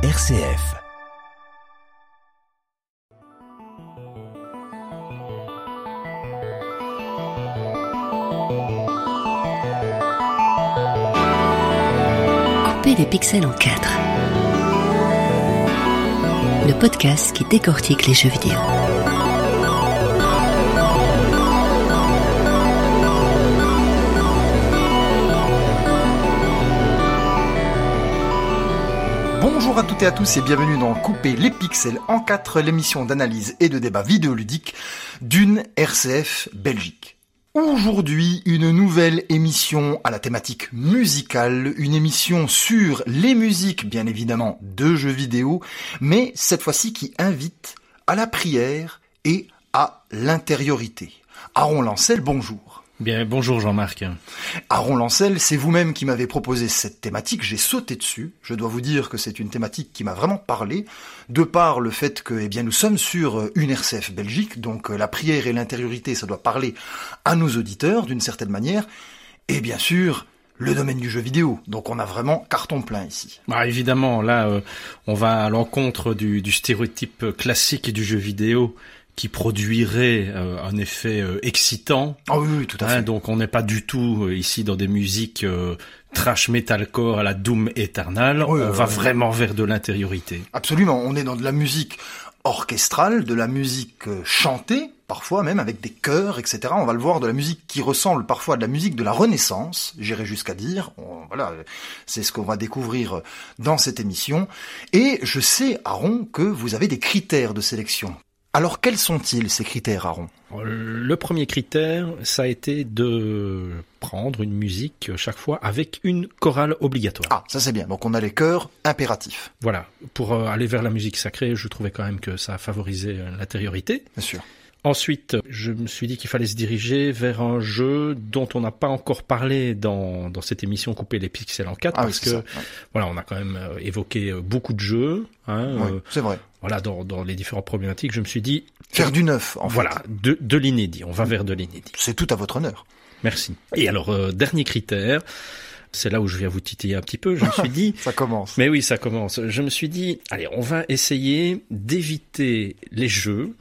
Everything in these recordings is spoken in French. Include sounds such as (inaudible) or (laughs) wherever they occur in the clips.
RCF. Couper les pixels en quatre. Le podcast qui décortique les jeux vidéo. Bonjour à toutes et à tous et bienvenue dans Couper les pixels en 4, l'émission d'analyse et de débat vidéoludique d'une RCF Belgique. Aujourd'hui, une nouvelle émission à la thématique musicale, une émission sur les musiques, bien évidemment, de jeux vidéo, mais cette fois-ci qui invite à la prière et à l'intériorité. Aaron Lancel, bonjour. Bien, bonjour Jean-Marc. Aaron Lancel, c'est vous-même qui m'avez proposé cette thématique, j'ai sauté dessus. Je dois vous dire que c'est une thématique qui m'a vraiment parlé, de par le fait que, eh bien, nous sommes sur une RCF Belgique, donc euh, la prière et l'intériorité, ça doit parler à nos auditeurs d'une certaine manière, et bien sûr, le domaine du jeu vidéo. Donc on a vraiment carton plein ici. Bah, évidemment, là, euh, on va à l'encontre du, du stéréotype classique du jeu vidéo qui produirait euh, un effet euh, excitant. Ah oui, oui, tout à Hein, fait. donc on n'est pas du tout euh, ici dans des musiques euh, trash metalcore à la Doom éternelle. Oui, on va vraiment vers de l'intériorité. Absolument, on est dans de la musique orchestrale, de la musique euh, chantée, parfois même avec des chœurs, etc. On va le voir, de la musique qui ressemble parfois à de la musique de la Renaissance, j'irai jusqu'à dire. On- voilà, c'est ce qu'on va découvrir euh, dans cette émission. Et je sais, Aaron, que vous avez des critères de sélection. Alors quels sont-ils ces critères, Aaron? Le premier critère, ça a été de prendre une musique chaque fois avec une chorale obligatoire. Ah, ça c'est bien. Donc on a les chœurs impératifs, Voilà, pour euh, aller vers la musique sacrée, je trouvais quand même que ça favorisait euh, l'intériorité. bien sûr. Ensuite, je me suis dit qu'il fallait se diriger vers un jeu dont on n'a pas encore parlé dans, dans cette émission Couper les pixels en quatre, Ah oui, parce que ça. Ouais. voilà, on a quand même euh, évoqué beaucoup de jeux. Hein, euh, c'est vrai. Voilà, dans, dans les différentes problématiques, je me suis dit Faire du neuf, en fait. voilà de, de l'inédit. On va vers de l'inédit. C'est tout à votre honneur. Merci. Et alors euh, dernier critère, c'est là où je viens vous titiller un petit peu. Je me suis dit (laughs) Ça commence. Mais oui, ça commence. Je me suis dit, allez, on va essayer d'éviter les jeux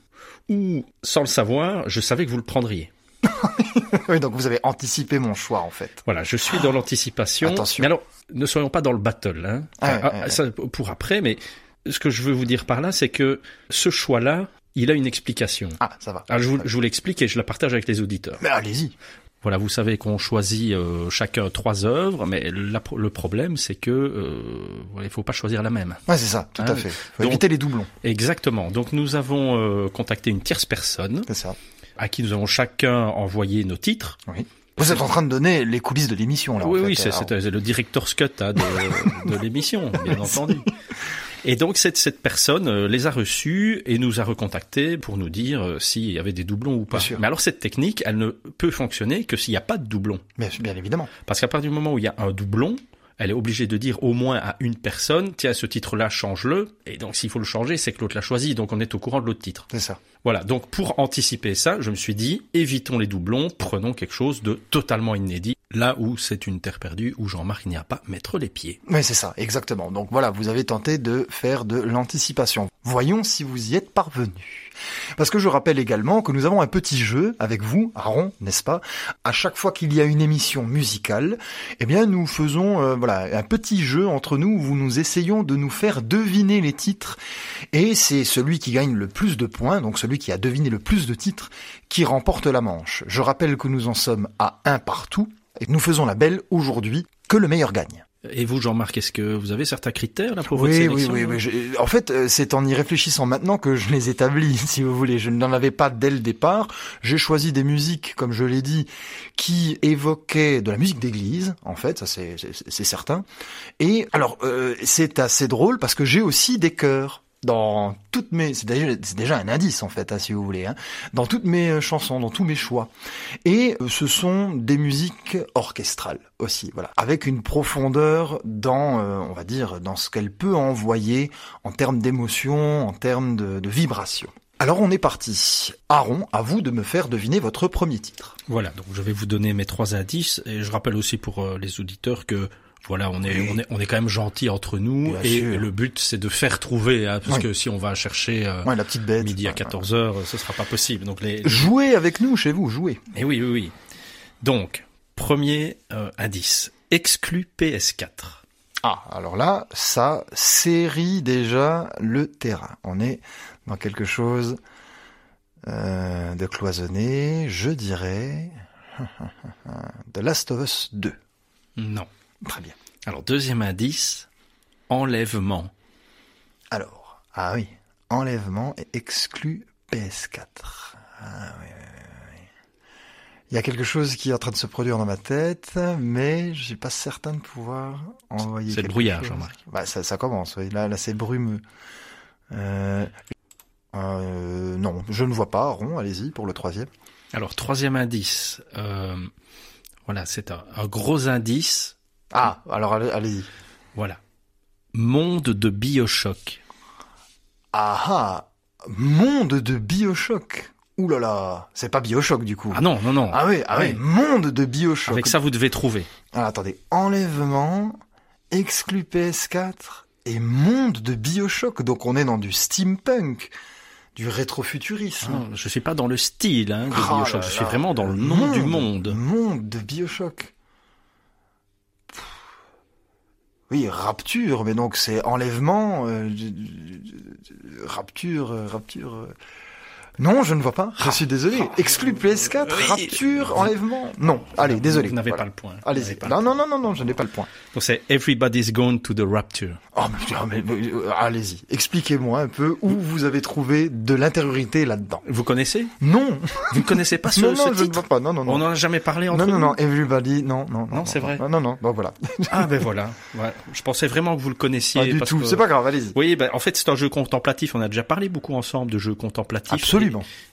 où, sans le savoir, je savais que vous le prendriez. (laughs) oui, donc vous avez anticipé mon choix, en fait. Voilà, je suis dans l'anticipation. Attention. Mais alors, ne soyons pas dans le battle, hein. Ah ouais, ouais. ça, pour après, mais ce que je veux vous dire par là, c'est que ce choix-là, il a une explication. Ah, ça va. Alors, je vous, l'explique et je la partage avec les auditeurs. Mais allez-y. Voilà, vous savez qu'on choisit euh, chacun trois œuvres, mais la- le problème, c'est que euh, il faut pas choisir la même. Ouais, c'est ça, tout à oui. fait. Faut Donc- éviter les doublons, Exactement. Donc nous avons euh, contacté une tierce personne c'est ça. à qui nous avons chacun envoyé nos titres. Oui. Vous êtes en train de donner les coulisses de l'émission, là. en oui, fait. oui, c'est Alors, c'est- c'est le director's cut hein, de, de l'émission, bien (laughs) entendu. Et donc cette, cette personne euh, les a reçus et nous a recontactés pour nous dire euh, s'il y avait des doublons ou pas. Bien sûr. Mais alors cette technique, elle ne peut fonctionner que s'il n'y a pas de doublon. Bien, bien évidemment. Parce qu'à partir du moment où il y a un doublon, elle est obligée de dire au moins à une personne, tiens, ce titre-là, change-le. Et donc s'il faut le changer, c'est que l'autre l'a choisi, donc on est au courant de l'autre titre. C'est ça. Voilà, donc pour anticiper ça, je me suis dit, évitons les doublons, prenons quelque chose de totalement inédit, là où c'est une terre perdue, où Jean-Marc n'y a pas mettre les pieds. Oui, c'est ça, exactement. Donc voilà, vous avez tenté de faire de l'anticipation. Voyons si vous y êtes parvenu. Parce que je rappelle également que nous avons un petit jeu avec vous, Aaron, n'est-ce pas? À chaque fois qu'il y a une émission musicale, eh bien nous faisons euh, voilà un petit jeu entre nous où nous essayons de nous faire deviner les titres et c'est celui qui gagne le plus de points, donc celui qui a deviné le plus de titres, qui remporte la manche. Je rappelle que nous en sommes à un partout et nous faisons la belle aujourd'hui, que le meilleur gagne. Et vous, Jean-Marc, est-ce que vous avez certains critères là pour votre Oui, oui, sélection oui, oui. je- En fait, euh, c'est en y réfléchissant maintenant que je les établis, (laughs) si vous voulez. Je n'en avais pas dès le départ. J'ai choisi des musiques, comme je l'ai dit, qui évoquaient de la musique d'église, en fait, ça c'est c'est- c'est certain. Et alors, euh, c'est assez drôle parce que j'ai aussi des chœurs dans toutes mes, c'est déjà, un indice en fait, hein, si vous voulez, hein, dans toutes mes euh, chansons, dans tous mes choix. Et euh, ce sont des musiques orchestrales aussi, voilà, avec une profondeur dans, euh, on va dire, dans ce qu'elle peut envoyer en termes d'émotion, en termes de, de vibration. Alors on est parti. Aaron, à vous de me faire deviner votre premier titre. Voilà, donc je vais vous donner mes trois indices et je rappelle aussi pour les auditeurs que Voilà, on est, on est, on est quand même gentil entre nous Bien et sûr. le but c'est de faire trouver, hein, parce Oui. que si on va chercher euh, Ouais, la petite bête. midi à Ouais, 14 heures, ce sera pas possible. Donc les, ouais. Jouez avec nous chez vous, jouez. et oui, oui, oui. Donc premier euh, indice, exclu PS4. Ah, alors là, ça série déjà le terrain. On est dans quelque chose euh, de cloisonné, je dirais. (laughs) The Last of Us 2. Non. Très bien. Alors deuxième indice, enlèvement. Alors, ah oui, enlèvement et exclu PS4. Ah oui, oui, oui. Il y a quelque chose qui est en train de se produire dans ma tête, mais je suis pas certain de pouvoir envoyer. C'est le brouillard. Jean-Marc. Bah, ça, ça commence, oui. Là, là c'est brumeux. Euh, euh, non, je ne vois pas. Rond, allez-y pour le troisième. Alors troisième indice, euh, voilà, c'est un, un gros indice. Ah, alors allez- allez-y. Voilà, monde de Bioshock. Ah ah, monde de Bioshock. Ouh là là, c'est pas Bioshock du coup. Ah non, non, non. Ah oui, ah oui, monde de Bioshock. Avec ça, vous devez trouver. Alors attendez, enlèvement, exclu PS4 et monde de Bioshock. Donc on est dans du steampunk, du rétrofuturisme. Non, je suis pas dans le style hein, de Ah Bioshock. là Je suis là. vraiment dans le nom du monde. Monde de Bioshock. Oui, rapture, mais donc c'est enlèvement, euh, rapture, euh, rapture. Non, je ne vois pas. Je suis désolé. Exclu PS4, Oui. rapture, enlèvement. Non, allez, désolé. Vous n'avez Voilà. pas le point. Allez-y. Non, non, non, non, non, je n'ai pas le point. Donc c'est Everybody's Gone to the Rapture. Oh, mais, putain, mais- mais, euh, allez-y. Expliquez-moi un peu où vous avez trouvé de l'intériorité là-dedans. Vous connaissez? Non. Vous ne connaissez pas (laughs) ce, non, ce non, je ne titre? vois pas. Non, non, non. On n'en a jamais parlé entre non, non, nous? non, everybody, non, non, non. Non, c'est vrai. Non, non, non, donc voilà. Ah ben voilà. Ouais. Je pensais vraiment que vous le connaissiez. Pas du parce tout. que- C'est pas grave, allez-y. Oui, ben, en fait, c'est un jeu contemplatif. On a déjà parlé beaucoup ensemble de jeux contemplatifs. Absolument.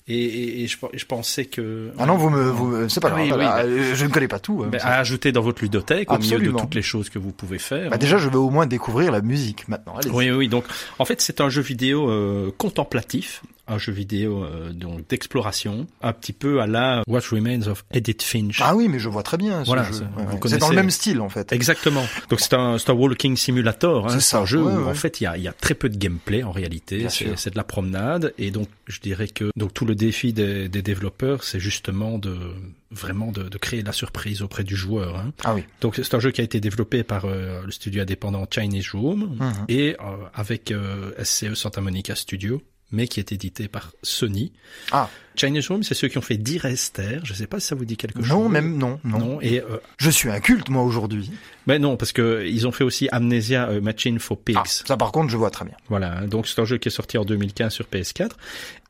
Et, et, et je, je pensais que... Ah non, vous me, vous, c'est pas Ah grave. oui, oui, euh, Je ne connais pas tout. hein, ça. à ajouter dans votre ludothèque au milieu de toutes les choses que vous pouvez faire. Bah, déjà, je vais au moins découvrir la musique maintenant. Allez. Oui, oui. Donc, en fait, c'est un jeu vidéo euh, contemplatif, un jeu vidéo euh, donc d'exploration, un petit peu à la What Remains of Edith Finch. Ah oui, mais je vois très bien ce Voilà, jeu. c'est- Ouais, ouais. Dans le même style en fait. Exactement. Donc c'est un, c'est un walking simulator. Hein. C'est un jeu ouais, où en fait il y a, il y a très peu de gameplay en réalité. C'est de la promenade et donc je dirais que donc tout le défi des, des développeurs c'est justement de vraiment de, de créer la surprise auprès du joueur. Hein. Ah oui. Donc c'est un jeu qui a été développé par euh, le studio indépendant Chinese Room Mhm. et euh, avec euh, SCE Santa Monica Studio mais qui est édité par Sony. Ah Chinese Room, c'est ceux qui ont fait Dire Esther. Je sais pas si ça vous dit quelque chose. non, même non, non. Non. Et euh, Je suis un culte moi aujourd'hui. Ben non, parce que ils ont fait aussi Amnesia euh, Machine for Pigs. Ah, ça par contre, je vois très bien. Voilà, donc c'est un jeu qui est sorti en 2015 sur PS4.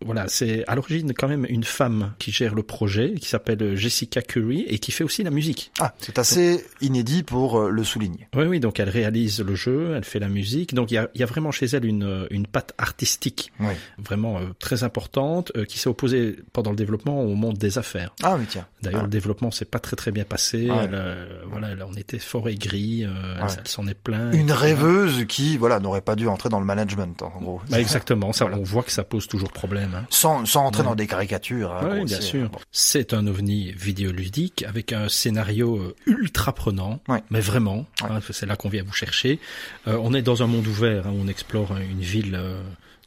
Voilà, c'est à l'origine quand même une femme qui gère le projet, qui s'appelle Jessica Curry et qui fait aussi la musique. Ah, c'est assez inédit pour euh, le souligner. Oui, oui, donc elle réalise le jeu, elle fait la musique, donc il y a, il y a vraiment chez elle une, une patte artistique Oui. vraiment euh, très importante euh, qui s'est opposée pendant le développement au monde des affaires. Ah oui, tiens. D'ailleurs, Ah. le développement s'est pas très très bien passé. Ah. Elle, euh, voilà, elle en était fort euh, elle- Ouais. elle s'en est plainte. Une rêveuse qui, voilà, n'aurait pas dû entrer dans le management, en gros. Bah, exactement, ça, on voit que ça pose toujours problème. Hein. Sans, sans entrer Ouais. dans des caricatures. hein, Oui, bien sûr. Bon. C'est un ovni vidéoludique avec un scénario euh, ultra prenant, Ouais. mais vraiment, hein, c'est là qu'on vient vous chercher. Euh, on est dans un monde ouvert, hein, où on explore une ville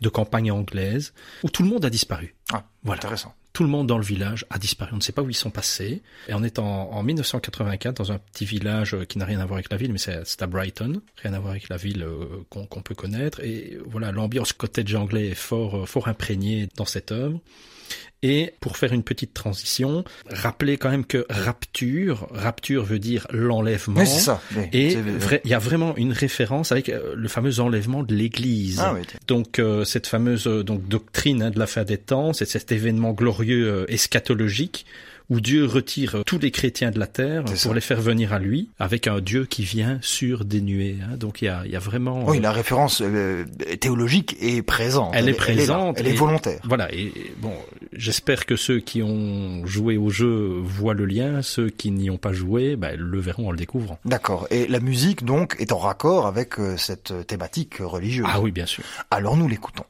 de campagne anglaise où tout le monde a disparu. Ah, Voilà. Intéressant. Tout le monde dans le village a disparu. On ne sait pas où ils sont passés. Et on est en, en 1984 dans un petit village euh, qui n'a rien à voir avec la ville, mais c'est à Brighton. Rien à voir avec la ville euh, qu'on peut connaître. Et voilà, l'ambiance cottage anglais est fort, euh, fort imprégnée dans cette œuvre. Et pour faire une petite transition, rappelez quand même que rapture, rapture veut dire l'enlèvement. Oui, c'est ça. oui. Et il y a vraiment une référence avec le fameux enlèvement de l'Église. Ah oui. Donc euh, cette fameuse donc doctrine hein, de la fin des temps, c'est cet événement glorieux euh, eschatologique où Dieu retire euh, tous les chrétiens de la terre pour ça. les faire venir à lui, avec un Dieu qui vient sur des nuées. hein. Donc il y a, y a vraiment Oui, euh, la référence euh, théologique est présente. Elle est présente Elle est, volontaire. voilà. Et et bon, j'espère que ceux qui ont joué au jeu voient le lien, ceux qui n'y ont pas joué, ben, le verront en le découvrant. D'accord. Et la musique, donc, est en raccord avec cette thématique religieuse. Ah oui, bien sûr. Alors nous l'écoutons.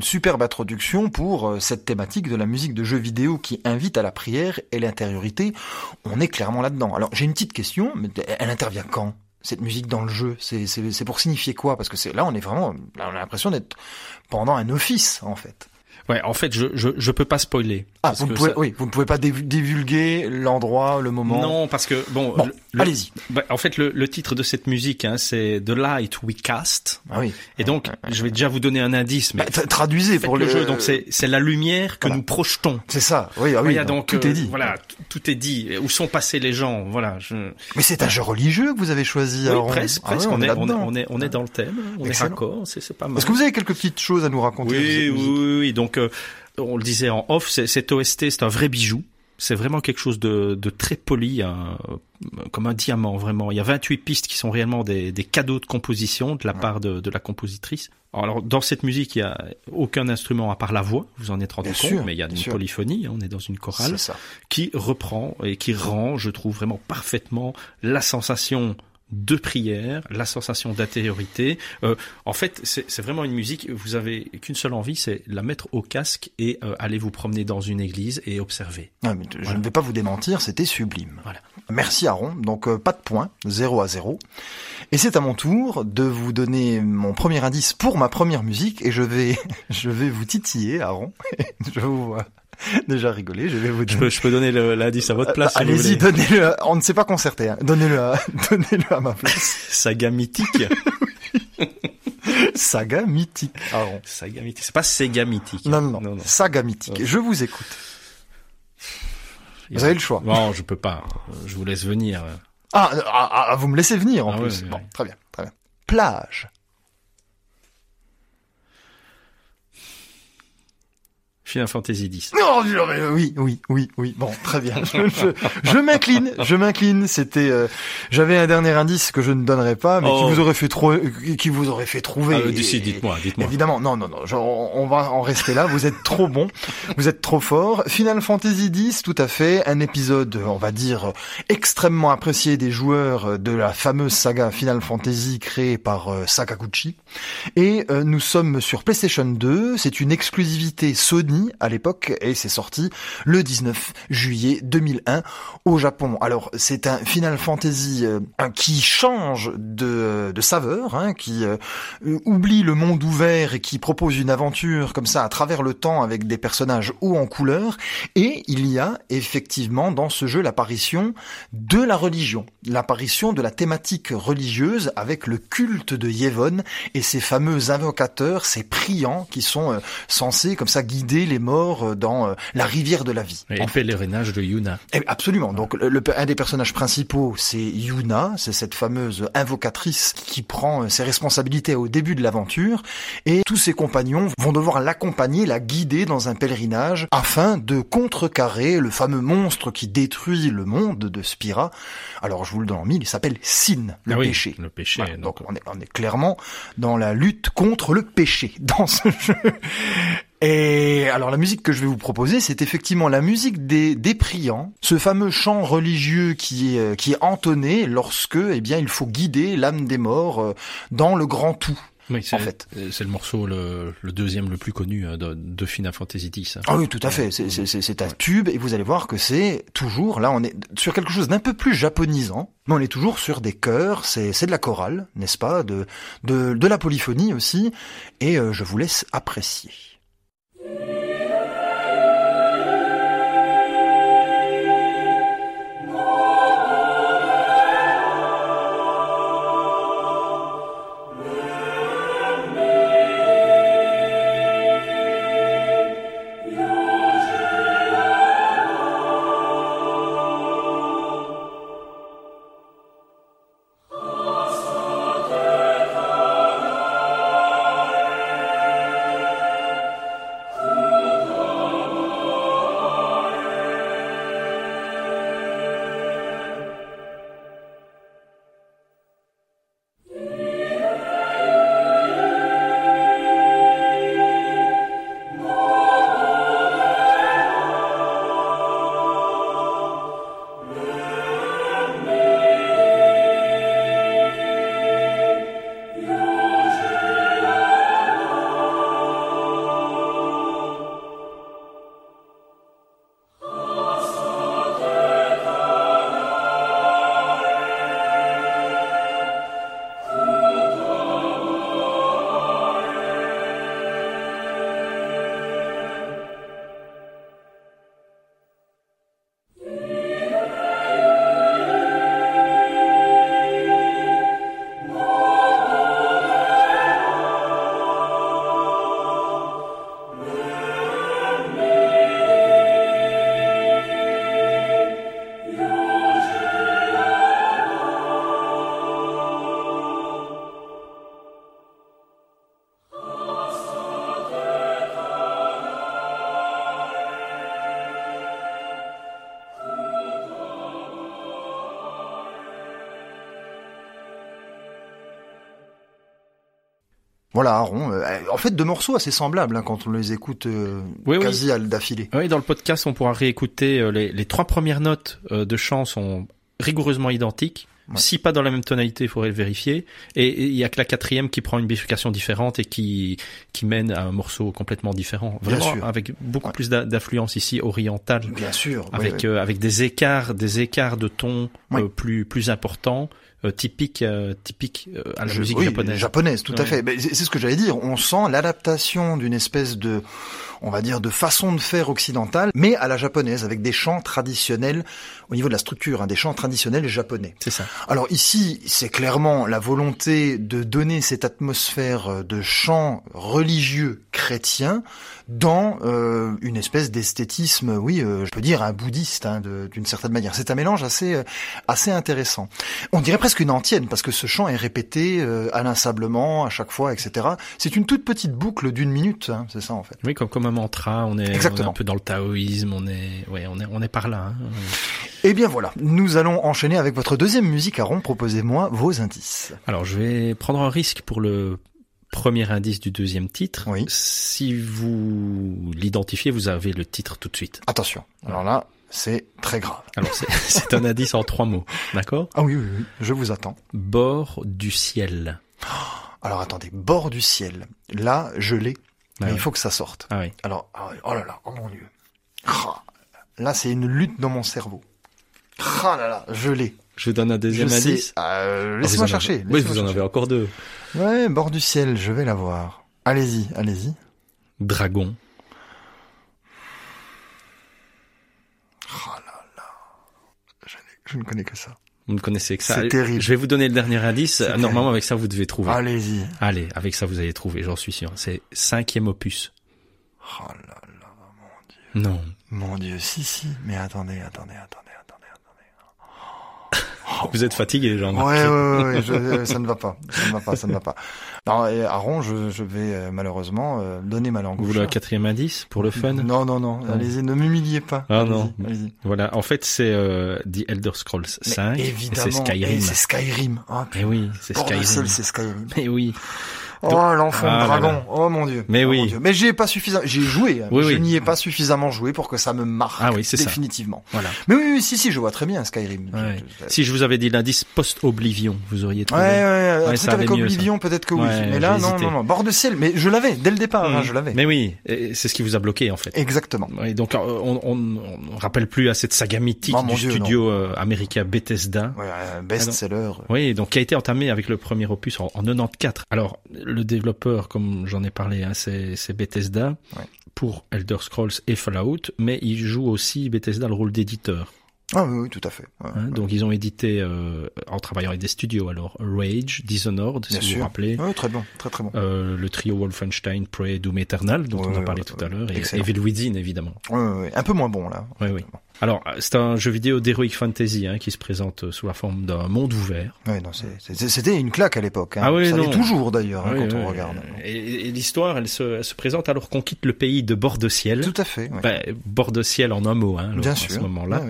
Une superbe introduction pour euh, cette thématique de la musique de jeux vidéo qui invite à la prière et l'intériorité. On est clairement là-dedans. Alors j'ai une petite question, mais elle intervient quand cette musique dans le jeu? C'est pour signifier quoi? Parce que c'est là on est vraiment, là on a l'impression d'être pendant un office en fait. Ouais, en fait, je je, je peux pas spoiler. Ah, vous ne pouvez, ça- oui, vous ne pouvez pas divulguer l'endroit, le moment. Non, parce que bon, Bon, le- le- allez-y. bah, en fait, le, le titre de cette musique, hein, c'est The Light We Cast. Ah oui. Et donc, je vais déjà vous donner un indice, mais Bah, tra- traduisez pour le le jeu. Donc, c'est c'est la lumière que Voilà. nous projetons. C'est ça. Oui, ah oui. Voilà, donc tout euh, est dit. Voilà, t- tout est dit. Où sont passés les gens? Voilà. Je... Mais c'est un jeu religieux que vous avez choisi. Oui, presque, Ah ouais, presque. on, est, on, est, on est, on est dans le thème. On Excellent. est raccord. C'est c'est pas mal. Est-ce que vous avez quelques petites choses à nous raconter Oui, oui, oui. Donc, euh, on le disait en off, cet OST, c'est un vrai bijou. C'est vraiment quelque chose de, de très poli, un- comme un diamant, vraiment. Il y a 28 pistes qui sont réellement des, des cadeaux de composition de la part de, de la compositrice. Alors, dans cette musique, il y a aucun instrument à part la voix, vous en êtes rendu Bien compte, sûr, mais il y a une sûr. polyphonie, hein, on est dans une chorale qui reprend et qui rend, je trouve vraiment parfaitement la sensation de prière, la sensation d'intériorité. Euh, en fait, c'est c'est vraiment une musique. Vous avez qu'une seule envie, c'est la mettre au casque et euh, aller vous promener dans une église et observer. Ah, mais je ne vais pas vous démentir, c'était sublime. Voilà. Merci Aaron. Donc euh, pas de points, 0 à 0. Et c'est à mon tour de vous donner mon premier indice pour ma première musique et je vais (laughs) je vais vous titiller Aaron. (laughs) je vous vois (laughs) déjà rigoler, je vais vous Je peux, je peux donner l'indice à votre place. si Allez-y, donnez-le. On ne s'est pas concerté. Hein. Donnez-le à, (laughs) donnez-le à ma place. (laughs) Saga mythique. Saga mythique, Aaron. Saga mythique. C'est pas Sega mythique. Non, non, non. non, non. Saga mythique. Je vous écoute. Vous avez le choix. Non, je peux pas. Je vous laisse venir. Ah, ah, ah, vous me laissez venir en Ah plus. ouais, bon, ouais. très bien, très bien. Plage. Final Fantasy X. Non, oui, oui, oui, oui. Bon, très bien. Je, m'incline, je m'incline. C'était, euh, j'avais un dernier indice que je ne donnerai pas, mais Oh. qui vous aurait fait trop, qui vous aurait fait trouver. Ah, euh, dites-moi, dites-moi. Évidemment, non, non, non. on on va en rester là. Vous êtes trop bon, vous êtes trop fort. Final Fantasy X, tout à fait, un épisode, on va dire, extrêmement apprécié des joueurs de la fameuse saga Final Fantasy créée par euh, Sakaguchi. Et euh, nous sommes sur PlayStation 2. C'est une exclusivité Sony à l'époque et c'est sorti le 19 juillet 2001 au Japon. Alors c'est un Final Fantasy euh, qui change de, de saveur, hein, qui euh, euh, oublie le monde ouvert et qui propose une aventure comme ça à travers le temps avec des personnages hauts en couleur. Et il y a effectivement dans ce jeu l'apparition de la religion, l'apparition de la thématique religieuse avec le culte de Yevon et ces fameux invocateurs, ces priants qui sont euh, censés comme ça guider les morts euh, dans euh, la rivière de la vie. Et En le pèlerinage de Yuna. eh, absolument. Donc le, un des personnages principaux, c'est Yuna, c'est cette fameuse invocatrice qui prend euh, ses responsabilités au début de l'aventure, et tous ses compagnons vont devoir l'accompagner, la guider dans un pèlerinage afin de contrecarrer le fameux monstre qui détruit le monde de Spira. Alors je vous le donne en mille, il s'appelle Sin, le Ah oui, péché. Le péché. Voilà, donc, on est, on est clairement dans la lutte contre le péché (laughs) dans ce jeu. Et alors la musique que je vais vous proposer, c'est effectivement la musique des, des priants, ce fameux chant religieux qui est, euh, qui est entonné lorsque, eh bien, il faut guider l'âme des morts euh, dans le grand tout. oui, c'est en fait. c'est le morceau le, le deuxième le plus connu hein, de, de Final Fantasy X. Ah oui, tout à fait. C'est- C'est c'est- c'est un tube et vous allez voir que c'est toujours, là on est sur quelque chose d'un peu plus japonisant, mais on est toujours sur des chœurs, c'est c'est de la chorale, n'est-ce pas, de, de, de la polyphonie aussi, et euh, je vous laisse apprécier. Amen. Voilà, Aaron. euh, en fait, deux morceaux assez semblables hein, quand on les écoute euh, Oui, oui. quasi à- d'affilée. Oui, dans le podcast, on pourra réécouter euh, les, les trois premières notes de chant sont rigoureusement identiques. Ouais. Si pas dans la même tonalité, il faudrait le vérifier. Et il y a que la quatrième qui prend une bifurcation différente et qui qui mène à un morceau complètement différent. Vraiment avec beaucoup Ouais. plus d'a- d'influence ici orientale, Bien sûr. avec oui. euh, avec des écarts des écarts de ton Oui. euh, plus plus importants, euh, typiques euh, typiques euh, à la Je- musique oui, japonaise. Japonaise, tout à fait. C'est ce que j'allais dire. On sent l'adaptation d'une espèce de, on va dire, de façon de faire occidentale, mais à la japonaise, avec des chants traditionnels au niveau de la structure, hein, des chants traditionnels japonais. C'est ça. Alors ici, c'est clairement la volonté de donner cette atmosphère euh, de chant religieux chrétien dans euh, une espèce d'esthétisme, oui, euh, je peux dire un bouddhiste hein, d'une certaine manière. C'est un mélange assez euh, assez intéressant. On dirait presque une antienne parce que ce chant est répété euh, inlassablement à chaque fois, etc. C'est une toute petite boucle d'une minute, hein, c'est ça en fait. Oui, comme comme un mantra, on est, on est Exactement. un peu dans le taoïsme, on est ouais, on est on est par là. hein. Eh bien voilà, nous allons enchaîner avec votre deuxième musique à rond. Proposez-moi vos indices. Alors, je vais prendre un risque pour le premier indice du deuxième titre. Oui. Si vous l'identifiez, vous avez le titre tout de suite. Attention. Alors là, c'est très grave. Alors, c'est- (laughs) un indice en trois mots. D'accord? Ah oui, oui, oui, je vous attends. Bord du ciel. (gasps) Alors attendez, bord du ciel. Là, je l'ai, mais Ah il oui. faut que ça sorte. Ah oui. Alors, ah oh là là, oh mon dieu. Là, c'est une lutte dans mon cerveau. Ah là là, je l'ai. Je vous donne un deuxième indice. Euh, Ah, Laissez-moi chercher. avez- Oui, vous en avez encore deux. Ouais, bord du ciel, je vais la voir. Allez-y, allez-y. Dragon. Oh là là. Je, ne connais que ça. Vous ne connaissez que ça. C'est terrible. Je vais vous donner le dernier indice. C'est Normalement, terrible. avec ça, vous devez trouver. Allez-y. Allez, avec ça, vous allez trouver, j'en suis sûr. C'est cinquième opus. Oh là là. Non. Mon dieu, si, si. Mais attendez, attendez, attendez. Vous êtes fatigué, jean Ouais, ouais, ouais, je- euh, ça ne va pas, ça ne va pas, ça ne va pas. Non, et Aaron, je, je vais euh, malheureusement euh, donner ma langue. Vous voulez un quatrième indice pour le fun? Non, non, non, allez-y, ne m'humiliez pas. Ah, non. Voilà, en fait, c'est euh, The Elder Scrolls Mais 5 et évidemment, c'est Skyrim. et c'est Skyrim. Oh, Mais oui, c'est Skyrim. seul, c'est Skyrim. Mais oui. Oh, l'enfant Ah là dragon. là. Oh mon dieu. Mais Oh, oui. Dieu. Mais j'y ai pas suffisamment, j'ai joué. hein, Oui, je oui. n'y ai pas suffisamment joué pour que ça me marque. Ah oui, c'est ça. Définitivement. Voilà. Mais oui, oui, si, si, je vois très bien Skyrim. Ouais. Si je vous avais dit l'indice post-Oblivion, vous auriez trouvé. ouais, ouais, un Ouais, ça avec mieux, Oblivion, peut-être que oui. Mais là, j'ai non, non, non. Bord de ciel. Mais je l'avais, dès le départ, hein, je l'avais. Mais oui, et c'est ce qui vous a bloqué en fait. Exactement. Oui, donc euh, on, on, on rappelle plus à cette saga mythique Oh, du Dieu, studio euh, américain Bethesda. Ouais, un best-seller. Oui, donc qui a été entamé avec le premier opus en 94. Alors le développeur, comme j'en ai parlé, hein, c'est Bethesda Ouais. pour Elder Scrolls et Fallout, mais il joue aussi Bethesda le rôle d'éditeur. Ah oui, oui, tout à fait. Ouais, hein. ouais. Donc ils ont édité euh, en travaillant avec des studios. Alors Rage, Dishonored, Bien si vous sûr. vous rappelez. Ouais, très bon, très très bon. Euh, le trio Wolfenstein, Prey, Doom Eternal, dont on a parlé tout à l'heure, et Excellent. Evil Within, évidemment. Un peu moins bon là. Oui, oui. Alors, c'est un jeu vidéo d'Heroic Fantasy hein, qui se présente sous la forme d'un monde ouvert. Ouais, non, c'était une claque à l'époque. Hein. Ah oui, ça non. toujours d'ailleurs hein, Oui, quand oui, on regarde. Et, et l'histoire, elle se, elle se présente alors qu'on quitte le pays de bord de ciel. Tout à fait. Ben, bord de ciel en un mot, hein, alors, Bien à sûr. ce moment-là.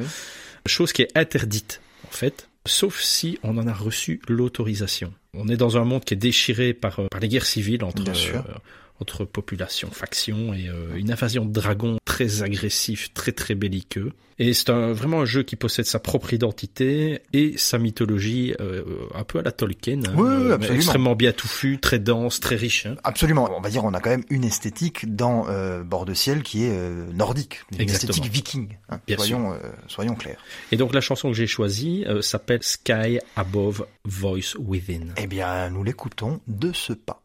Chose qui est interdite, en fait, sauf si on en a reçu l'autorisation. On est dans un monde qui est déchiré par, euh, par les guerres civiles entre, Bien sûr. euh, entre population, factions et euh, une invasion de dragons très agressif, très très belliqueux. Et c'est un, vraiment un jeu qui possède sa propre identité et sa mythologie euh, un peu à la Tolkien. hein, Oui, mais absolument. extrêmement bien touffu, très dense, très riche. hein. Absolument. On va dire, on a quand même une esthétique dans euh, Bord de ciel qui est euh, nordique, une Exactement. esthétique viking. hein. Bien soyons, euh, soyons clairs. Et donc la chanson que j'ai choisie euh, s'appelle Sky Above Voice Within. Eh bien, nous l'écoutons de ce pas.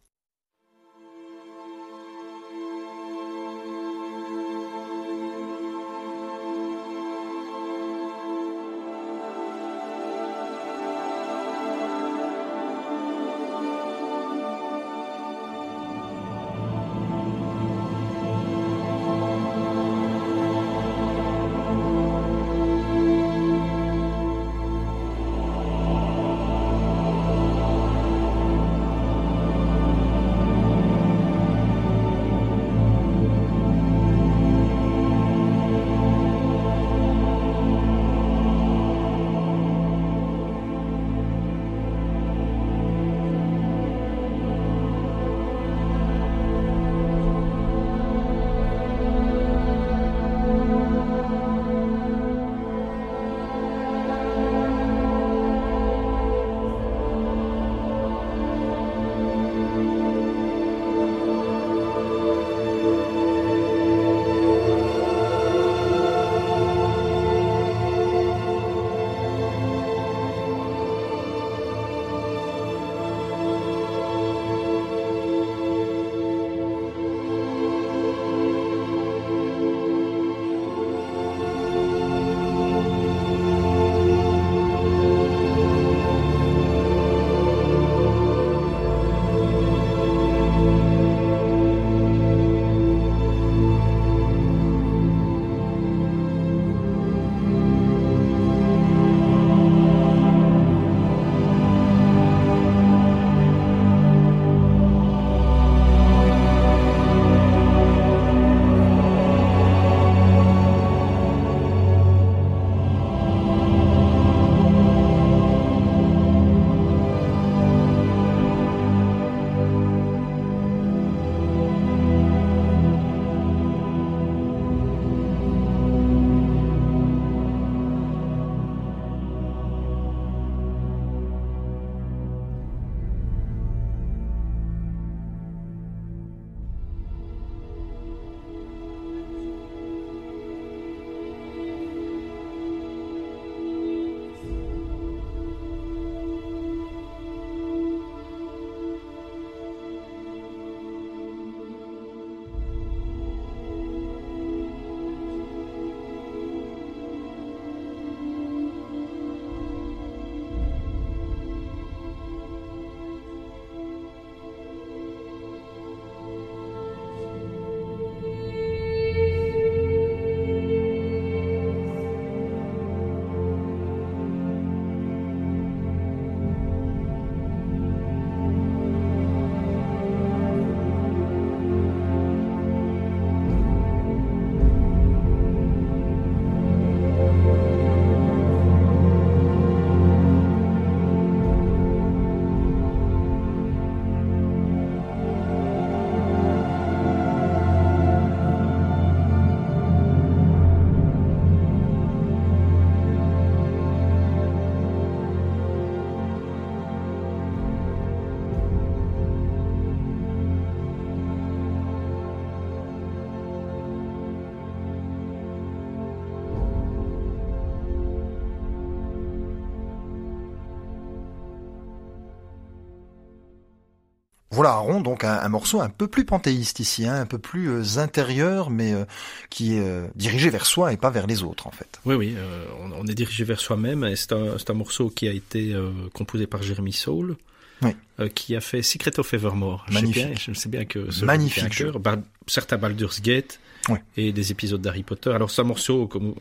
Voilà Aaron, donc un, un morceau un peu plus panthéiste ici, hein, un peu plus euh, intérieur, mais euh, qui est euh, dirigé vers soi et pas vers les autres en fait. Oui, oui, on, on est dirigé vers soi-même. et C'est un, morceau qui a été composé par Jeremy Soule, Oui. qui a fait Secret of Evermore. Magnifique. Je sais bien, je sais bien que ce Magnifique jeu cœur. Bar- certains Baldur's Gate Oui. et des épisodes d'Harry Potter. Alors c'est un morceau, comme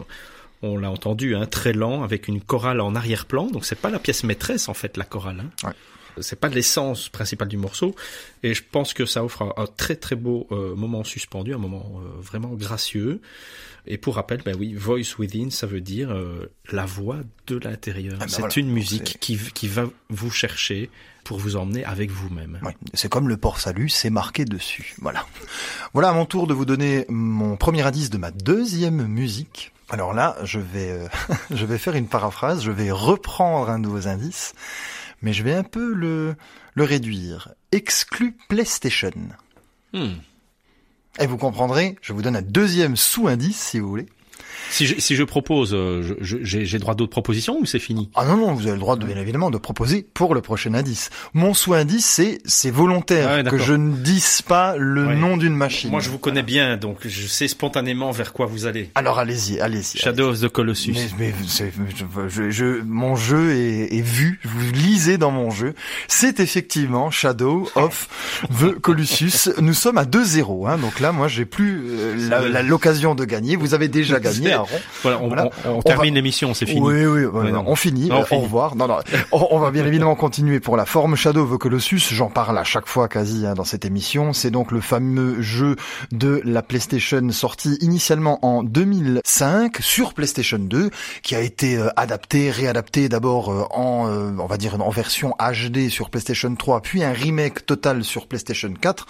on l'a entendu, hein, très lent, avec une chorale en arrière-plan. Donc c'est pas la pièce maîtresse en fait, la chorale. Hein. Ouais. C'est pas l'essence principale du morceau, et je pense que ça offre un, un très très beau euh, moment suspendu, un moment euh, vraiment gracieux. Et pour rappel, ben oui, voice within, ça veut dire euh, la voix de l'intérieur. Ah ben c'est voilà, une musique qui, qui va vous chercher pour vous emmener avec vous-même. Ouais, c'est comme le port salut, c'est marqué dessus. Voilà. Voilà à mon tour de vous donner mon premier indice de ma deuxième musique. Alors là, je vais, euh, (laughs) je vais faire une paraphrase, je vais reprendre un de vos indices, mais je vais un peu le, le réduire. Exclu PlayStation. Hmm. Et vous comprendrez, je vous donne un deuxième sous-indice si vous voulez. Si, je, si je propose, euh, j'ai droit d'autres propositions ou c'est fini? Ah non, non, vous avez le droit, de, bien évidemment, de proposer pour le prochain indice. Mon sous-indice, c'est, c'est volontaire Ah ouais, que je ne dise pas le Ouais. nom d'une machine. Moi, je vous connais bien, donc je sais spontanément vers quoi vous allez. Alors allez-y, allez-y. Shadow of the Colossus. Mais, mais je, je- mon jeu est, est vu, vous lisez dans mon jeu. C'est effectivement Shadow of the Colossus. Nous sommes à 2-0, hein, donc là, moi, j'ai plus euh, l'occasion de gagner. Vous avez déjà (laughs) gagné, Voilà, on, Voilà. on- on On termine va- l'émission, c'est fini. Oui, oui, ouais, Ouais, non, non. on finit. Non, on finit. Au revoir. Non, non. on, va bien évidemment continuer pour la forme Shadow Colossus. J'en parle à chaque fois quasi hein, dans cette émission. C'est donc le fameux jeu de la PlayStation sorti initialement en 2005 sur PlayStation 2, qui a été euh, adapté, réadapté d'abord euh, en, euh, on va dire en version HD sur PlayStation 3, puis un remake total sur PlayStation 4.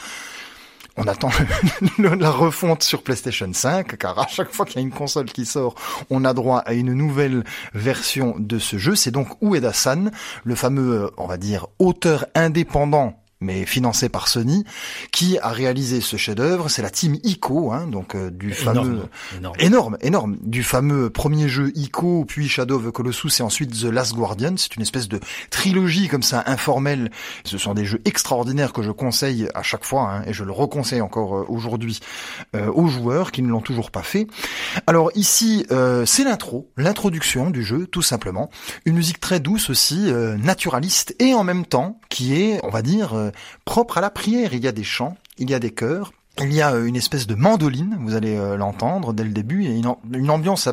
On attend (laughs) la refonte sur PlayStation 5, car à chaque fois qu'il y a une console qui sort, on a droit à une nouvelle version de ce jeu. C'est donc Ueda-san, le fameux, euh, on va dire, auteur indépendant mais financé par Sony, qui a réalisé ce chef-d'œuvre. C'est la team ICO, hein, donc euh, du fameux Énorme, énorme. Énorme, énorme. Du fameux premier jeu Ico, puis Shadow of the Colossus et ensuite The Last Guardian. C'est une espèce de trilogie comme ça, informelle. Ce sont des jeux extraordinaires que je conseille à chaque fois, hein, et je le reconseille encore euh, aujourd'hui euh, aux joueurs qui ne l'ont toujours pas fait. Alors ici, euh, c'est l'intro, l'introduction du jeu, tout simplement. Une musique très douce aussi, euh, naturaliste, et en même temps qui est, on va dire, euh, propre à la prière. Il y a des chants, il y a des chœurs. Il y a euh, une espèce de mandoline, vous allez euh, l'entendre dès le début, et une, am- une ambiance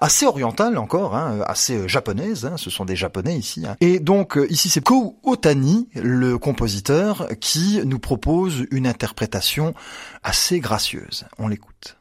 assez orientale encore, hein, assez euh, japonaise, hein, ce sont des japonais ici. hein. Et donc ici c'est Ko Otani, le compositeur, qui nous propose une interprétation assez gracieuse. On l'écoute.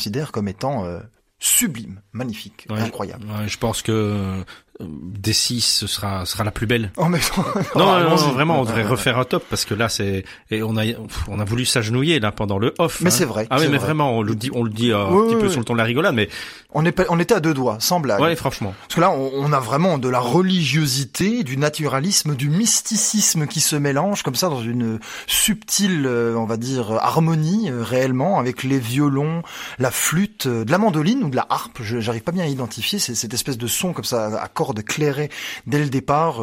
Considère comme étant euh, sublime, magnifique, Ouais, incroyable. Ouais, je pense que euh, des six, ce sera sera la plus belle. Oh, mais (laughs) Non, non, non, allons-y. vraiment, on devrait refaire un top parce que là, c'est et on a on a voulu s'agenouiller là pendant le off. Mais hein. c'est vrai, Ah oui, mais vrai. vraiment, on le dit, on le dit euh, un petit oui, peu oui. sur le ton de la rigolade, mais On, est, on était à deux doigts, sans blague. ouais, franchement. Parce que là, on, on a vraiment de la religiosité, du naturalisme, du mysticisme qui se mélange comme ça dans une subtile, euh, on va dire, harmonie euh, réellement avec les violons, la flûte, euh, de la mandoline ou de la harpe. Je J'arrive pas bien à identifier c'est cette espèce de son comme ça à cordes clairées dès le départ,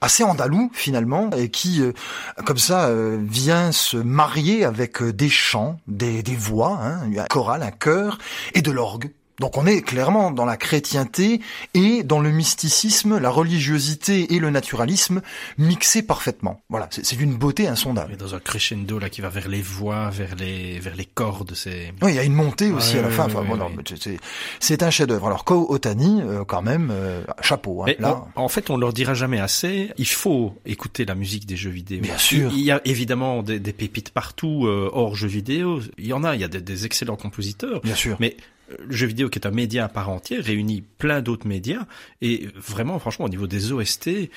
assez andalou finalement, et qui comme ça vient se marier avec des chants, des, des voix, hein, un choral, un chœur et de l'orgue. Donc on est clairement dans la chrétienté et dans le mysticisme, la religiosité et le naturalisme mixés parfaitement. Voilà, c'est d'une beauté Et insondable. dans un crescendo là qui va vers les voix, vers les vers les cordes, c'est Oui, il y a une montée aussi Ouais, à la fin. Enfin, ouais, bon, ouais. c'est- un chef-d'œuvre. Alors Ko Otani, euh, quand même, euh, chapeau. Hein, là, on- en fait, on leur dira jamais assez. Il faut écouter la musique des jeux vidéo. Bien sûr. Il y a évidemment des, des pépites partout euh, hors jeux vidéo. Il y en a. Il y a des, des excellents compositeurs. bien sûr. Mais le jeu vidéo qui est un média à part entière réunit plein d'autres médias et vraiment, franchement, au niveau des OST,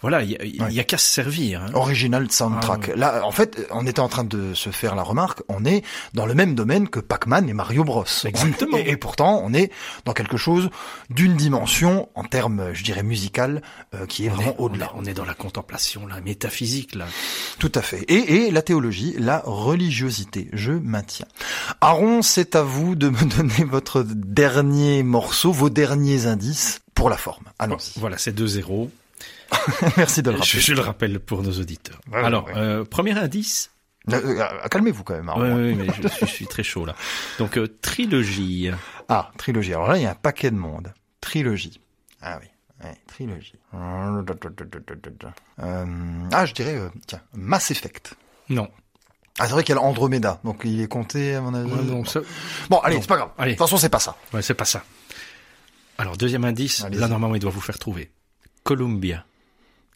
voilà, il y a, y qu'à se servir. hein. Original soundtrack. Ah, Là, en fait, on était en train de se faire la remarque, on est dans le même domaine que Pac-Man et Mario Bros. Exactement. Et, et pourtant, on est dans quelque chose d'une dimension, en termes, je dirais, musical, euh, qui est On vraiment est, on, est, au-delà. on est dans la contemplation, la métaphysique là. Tout à fait. Et, et la théologie, la religiosité, je maintiens. Aaron, c'est à vous de me (laughs) donner votre dernier morceau, vos derniers indices pour la forme. Allons-y. Voilà, c'est 2-0. (laughs) Merci de le Je, rappeler. je le rappelle pour nos auditeurs. Ouais, Alors, ouais. euh, premier indice. Euh, euh, Calmez-vous quand même, Aaron. Oui, oui, mais je suis, je suis très chaud là. Donc, euh, trilogie. Ah, trilogie. Alors là, il y a un paquet de monde. Trilogie. Ah oui, ouais, trilogie. Euh, ah, je dirais, euh, tiens, Mass Effect. Non. Ah, c'est vrai qu'il y a l'Andromeda, donc il est compté, à mon avis. Ouais, non, ça- Bon, allez, c'est pas grave. Allez. De toute façon, c'est pas ça. ouais, c'est pas ça. Alors, deuxième indice. Là, normalement, il doit vous faire trouver. Columbia.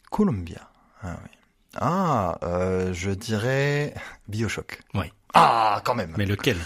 Columbia. Ah oui. Ah, euh, je dirais Bioshock. Oui. Ah, quand même. Mais lequel?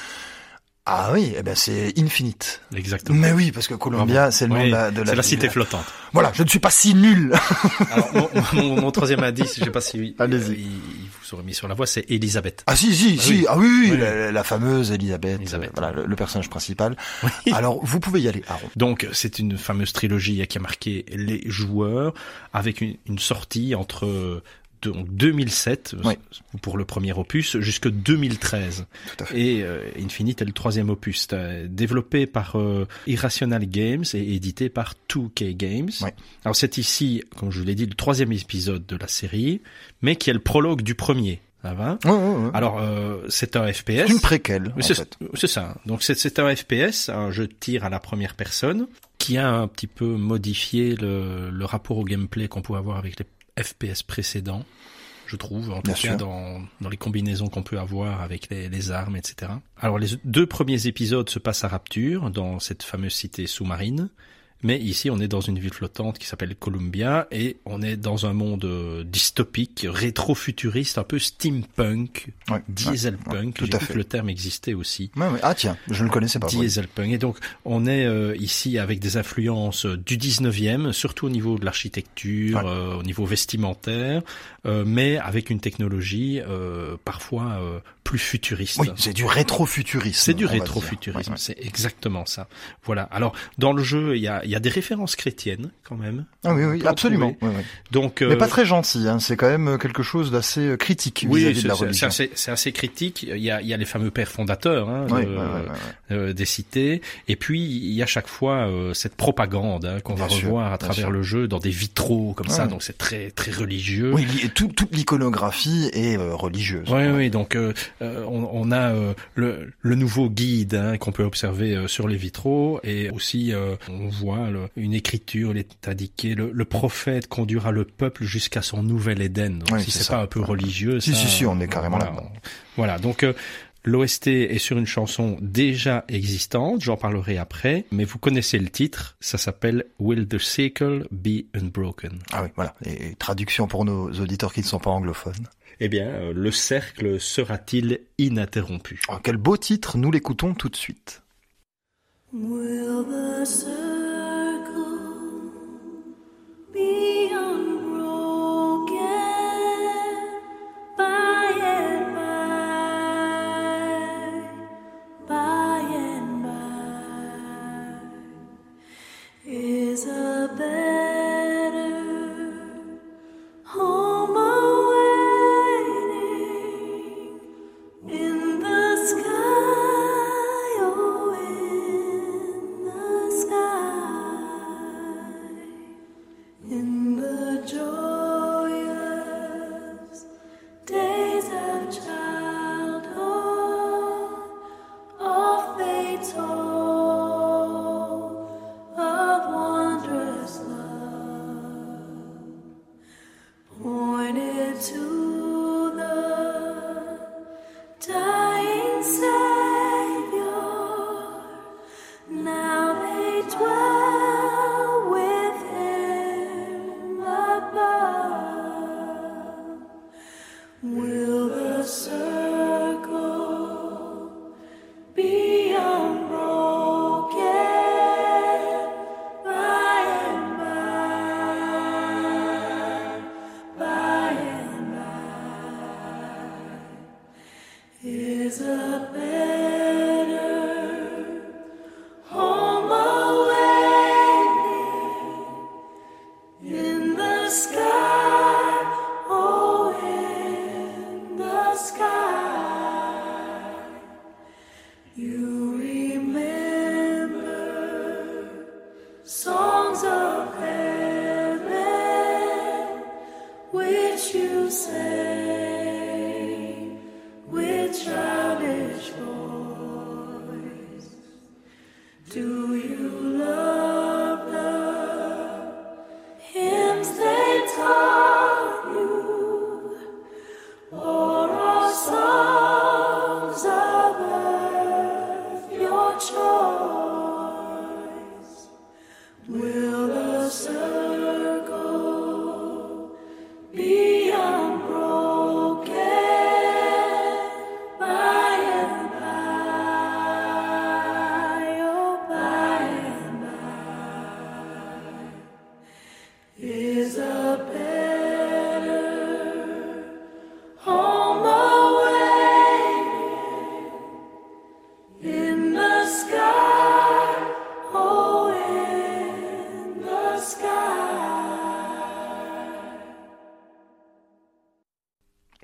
Ah oui, eh ben c'est Infinite. Exactement. Mais oui, parce que Columbia, c'est le nom de la, de c'est la ville. cité flottante. Voilà, je ne suis pas si nul. (laughs) Alors, mon, mon- mon troisième indice, je sais pas si Allez-y. euh, il, il vous aurait mis sur la voie, c'est Elisabeth. Ah si, si, Ah si. oui. Ah oui, oui, Oui. La, la fameuse Elisabeth. Elisabeth. euh, voilà, le, le personnage principal. Oui. (laughs) Alors, vous pouvez y aller, Aaron. Donc, c'est une fameuse trilogie qui a marqué les joueurs avec une, une sortie entre donc 2007 Oui. pour le premier opus jusque 2013 Tout à fait. et euh, Infinite est le troisième opus euh, développé par euh, Irrational Games et édité par 2K Games. Oui. Alors c'est ici, comme je vous l'ai dit, le troisième épisode de la série, mais qui est le prologue du premier. Ça va? Ouais, ouais, ouais. Alors euh, c'est un FPS. C'est une préquelle, c'est ça. Donc c'est c'est un FPS, un jeu de tir à la première personne, qui a un petit peu modifié le, le rapport au gameplay qu'on pouvait avoir avec les FPS précédents, je trouve, en tout cas dans, dans les combinaisons qu'on peut avoir avec les, les armes, etc. Alors les deux premiers épisodes se passent à Rapture, dans cette fameuse cité sous-marine. Mais ici, on est dans une ville flottante qui s'appelle Columbia et on est dans un monde euh, dystopique, rétro-futuriste, un peu steampunk, Ouais, dieselpunk. tout J'ai à fait. que le terme existait aussi. ouais, ouais. Ah tiens, je ne le connaissais pas. Dieselpunk. Et donc, on est euh, ici avec des influences du 19e, surtout au niveau de l'architecture, Ouais. euh, au niveau vestimentaire, euh, mais avec une technologie euh, parfois euh, plus futuriste. Oui, c'est du rétrofuturisme. C'est du rétrofuturisme, Ouais, ouais. c'est exactement ça. Voilà. Alors, dans le jeu, il y a, il y a des références chrétiennes quand même. Ah oui, oui, absolument. Oui, oui. Donc, Mais euh, pas très gentil, hein. c'est quand même quelque chose d'assez euh, critique oui, vis-à-vis de la c'est- c'est religion. assez, c'est assez critique. Il y a, il y a les fameux pères fondateurs hein, de- ouais, ouais, ouais, ouais. euh, des cités. Et puis il y a chaque fois euh, cette propagande hein, qu'on va sûr, revoir à travers sûr. le jeu dans des vitraux comme ça. Donc c'est très très religieux. Oui, li- tout- toute l'iconographie est euh, religieuse. Oui, oui, donc euh, euh, on, on a euh, le, le nouveau guide hein, qu'on peut observer euh, sur les vitraux et aussi euh, on voit le- une écriture, il est indiqué le, le prophète conduira le peuple jusqu'à son nouvel Éden. Donc Oui, si c'est pas un peu religieux, Si, ça, si, si, on est euh, carrément voilà, on- Voilà, donc euh, l'OST est sur une chanson déjà existante, j'en parlerai après, mais vous connaissez le titre, ça s'appelle Will the Circle Be Unbroken? Ah oui, voilà. Et, et traduction pour nos auditeurs qui ne sont pas anglophones. eh bien, euh, le cercle sera-t-il ininterrompu? Oh, quel beau titre, nous l'écoutons tout de suite. Will the circle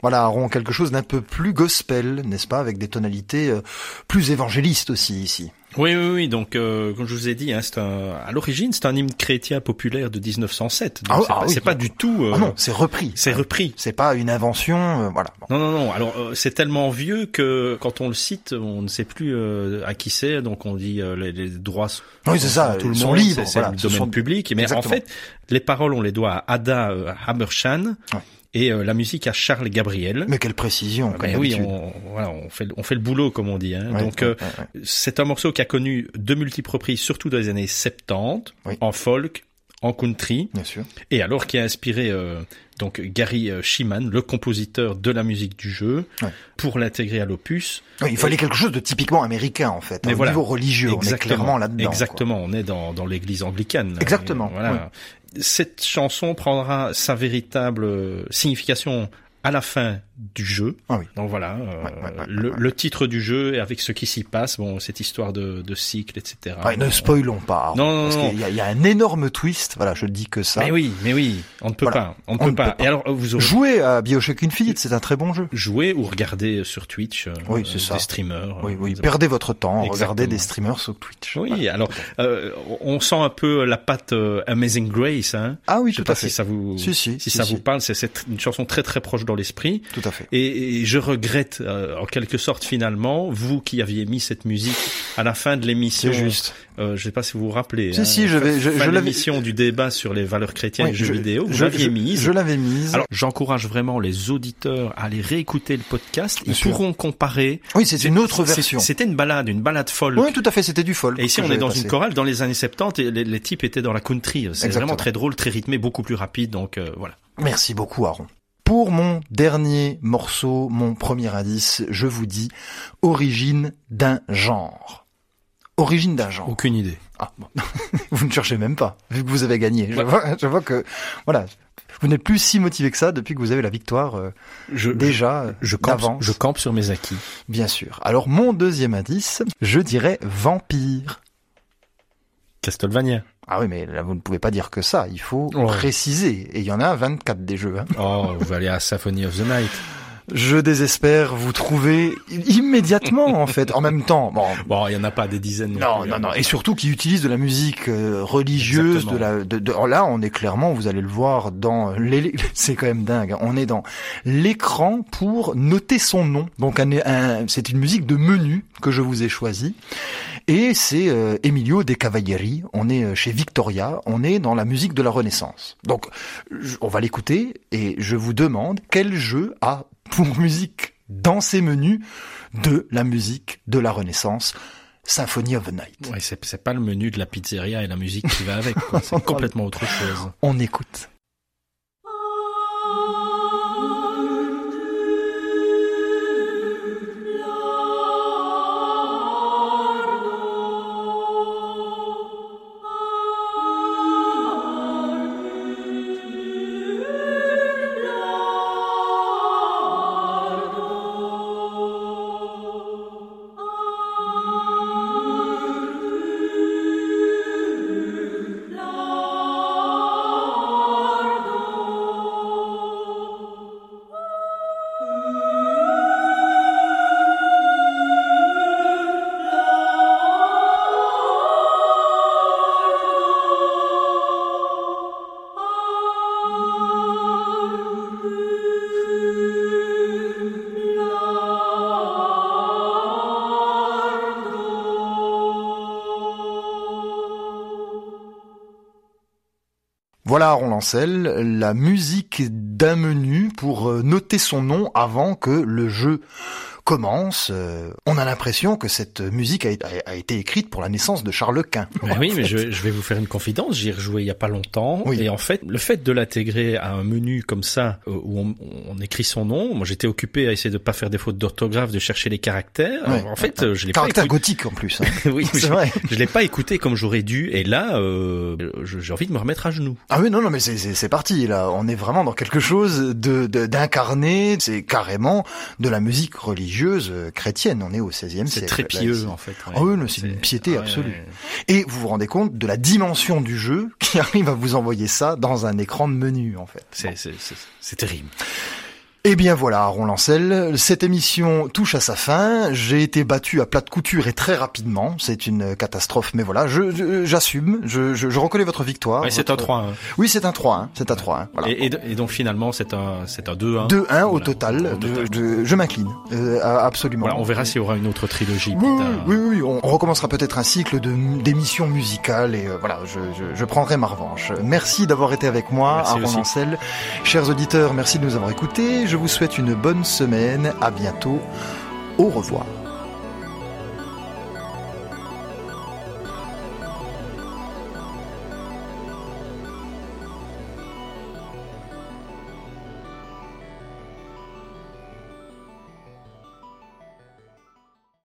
Voilà, Aaron, quelque chose d'un peu plus gospel, n'est-ce pas, avec des tonalités euh, plus évangélistes aussi ici. Oui, oui, oui. Donc, euh, comme je vous ai dit, hein, c'est un, à l'origine, c'est un hymne chrétien populaire de 1907. Donc Ah, c'est ah pas, oui, c'est pas du tout. euh, Ah non, c'est repris. c'est repris. C'est pas une invention, euh, voilà. Bon. Non, non, non. Alors, euh, c'est tellement vieux que quand on le cite, on ne sait plus euh, à qui c'est. Donc, on dit euh, les, les droits Oui, c'est ça, tout le sont monde, libres, c'est- C'est voilà, le ce domaine sont- public. Mais Exactement. en fait, les paroles, on les doit à Ada Hammershan Ouais. Et euh, la musique à Charles Gabriel. Mais quelle précision, comme Ben oui, on, voilà, on fait, on fait le boulot comme on dit. Hein. Ouais, Donc, ouais, euh, ouais, c'est un morceau qui a connu de multiples reprises, surtout dans les années 70, Oui. en folk, en country, Bien sûr. et alors qui a inspiré euh, donc Gary Shiman, le compositeur de la musique du jeu, Ouais. pour l'intégrer à l'opus. Oui, il fallait quelque chose de typiquement américain, en fait. Mais au voilà. niveau religieux, on est clairement là-dedans. quoi. Exactement, on est dans, dans l'église anglicane. Exactement, voilà. Cette chanson prendra sa véritable euh, signification à la fin du jeu. Ah oui. Donc voilà, euh, Ouais, ouais, ouais, le, le titre du jeu et avec ce qui s'y passe, bon, cette histoire de, de cycle, etc. Ouais, ne spoilons pas. Non, non, parce non. qu'il y, a- il y a un énorme twist. Voilà, je dis que ça. Mais oui, mais oui, on ne peut Voilà. pas, on peut ne pas. peut pas. Et alors, vous aurez Jouer à Bioshock Infinite, c'est un très bon jeu. joué ou regardé sur Twitch euh, Oui, c'est euh, ça. des streamers. Oui, euh, oui. vous- Perdez votre temps, regardez Exactement. des streamers sur Twitch. Oui, Voilà. alors euh, on sent un peu la patte euh, Amazing Grace. Hein. Ah oui, Je sais tout pas à fait. si ça vous, Si, si, si, ça si. vous parle. C'est- C'est une chanson très très proche dans l'esprit. Tout à fait. Et, et je regrette euh, en quelque sorte finalement, vous qui aviez mis cette musique à la fin de l'émission. Juste. Euh, je sais pas si vous vous rappelez. Si, si, je vais- je- je l'émission du débat sur les valeurs chrétiennes Oui, et jeux je- vidéo. Vous l'aviez mise. Je l'avais mise. Alors, j'encourage vraiment les auditeurs à aller réécouter le podcast. Bien Ils sûr. pourront comparer. oui, c'est une autre version. C'était une balade, une balade folk. Oui, tout à fait, c'était du folk. Et ici, on est dans passé. une chorale dans les années 70 et les, les types étaient dans la country. C'est vraiment très drôle, très rythmé, beaucoup plus rapide. Donc euh, voilà. Merci beaucoup, Aaron. Pour mon dernier morceau, mon premier indice, je vous dis origine d'un genre. Origine d'un genre. Aucune idée. Ah, bon. (laughs) vous ne cherchez même pas, vu que vous avez gagné. Je, vois, je vois que, voilà, vous n'êtes plus si motivé que ça depuis que vous avez la victoire euh, Je, déjà euh, je, campe, je campe sur mes acquis. Bien sûr. Alors mon deuxième indice, je dirais vampire. Castlevania. Ah oui, mais là vous ne pouvez pas dire que ça. Il faut préciser. Et il y en a 24 des jeux. hein. Oh, vous allez à Symphony of the Night. Je désespère vous trouver immédiatement en fait. En même temps, bon. Bon, il y en a pas des dizaines. Non, non, hein. non, et surtout qui utilise de la musique euh, religieuse, de la, de, de- là, on est clairement, vous allez le voir dans les, (laughs) c'est quand même dingue. hein. On est dans l'écran pour noter son nom. Donc, un, un- c'est une musique de menu que je vous ai choisi, et c'est euh, Emilio De Cavalieri. On est euh, chez Victoria. On est dans la musique de la Renaissance. Donc, on va l'écouter, et je vous demande quel jeu a pour musique dans ces menus de la musique de la Renaissance. Symphony of the Night. Ouais, c'est, pas le menu de la pizzeria et la musique qui va avec. (laughs) C'est complètement autre chose. On écoute. Voilà Aaron Lancel, la musique d'un menu pour euh, noter son nom avant que le jeu commence. Euh, On a l'impression que cette musique a, a- a été écrite pour la naissance de Charles Quint. Mais oui, mais je, je vais vous faire une confidence. J'y ai rejoué il y a pas longtemps. Oui. Et en fait, le fait de l'intégrer à un menu comme ça, euh, où on, on écrit son nom, moi j'étais occupé à essayer de pas faire des fautes d'orthographe, de chercher les caractères. Ouais. Alors, en fait, euh, je l'ai pas Caractère écouté. gothique en plus. hein. (laughs) oui, C'est je, vrai. je l'ai pas écouté comme j'aurais dû. Et là, euh, j'ai envie de me remettre à genoux. Ah oui, non, non, mais c'est- c'est c'est parti là. On est vraiment dans quelque chose de de- d'incarné. C'est carrément de la musique religieuse euh, chrétienne. On est au XVIe siècle. C'est très pieux en fait. ouais. Ah oui, c'est une piété ah absolue. ouais. Et vous vous rendez compte de la dimension du jeu (laughs) qui arrive à vous envoyer ça dans un écran de menu en fait. C'est terrible. Eh bien voilà, Aaron Lancel, cette émission touche à sa fin. J'ai été battu à plat de couture et très rapidement. C'est une catastrophe, mais voilà, je je- j'assume. Je, je, je reconnais votre victoire. Ouais, c'est un Votre- 3 hein. Oui, c'est un 3-1. C'est un 3-1. Voilà. et, et, et donc finalement, c'est un, c'est un 2-1. 2-1 au total. au total. Je, m'incline. Euh, absolument. Voilà, on verra s'il y aura une autre trilogie. Oui, oui, oui, on, recommencera peut-être un cycle de d'émissions musicales et euh, voilà, je, je, je prendrai ma revanche. Merci d'avoir été avec moi, Merci Aaron aussi. Lancel. Chers auditeurs, merci de nous avoir écoutés. Je vous souhaite une bonne semaine. À bientôt. Au revoir.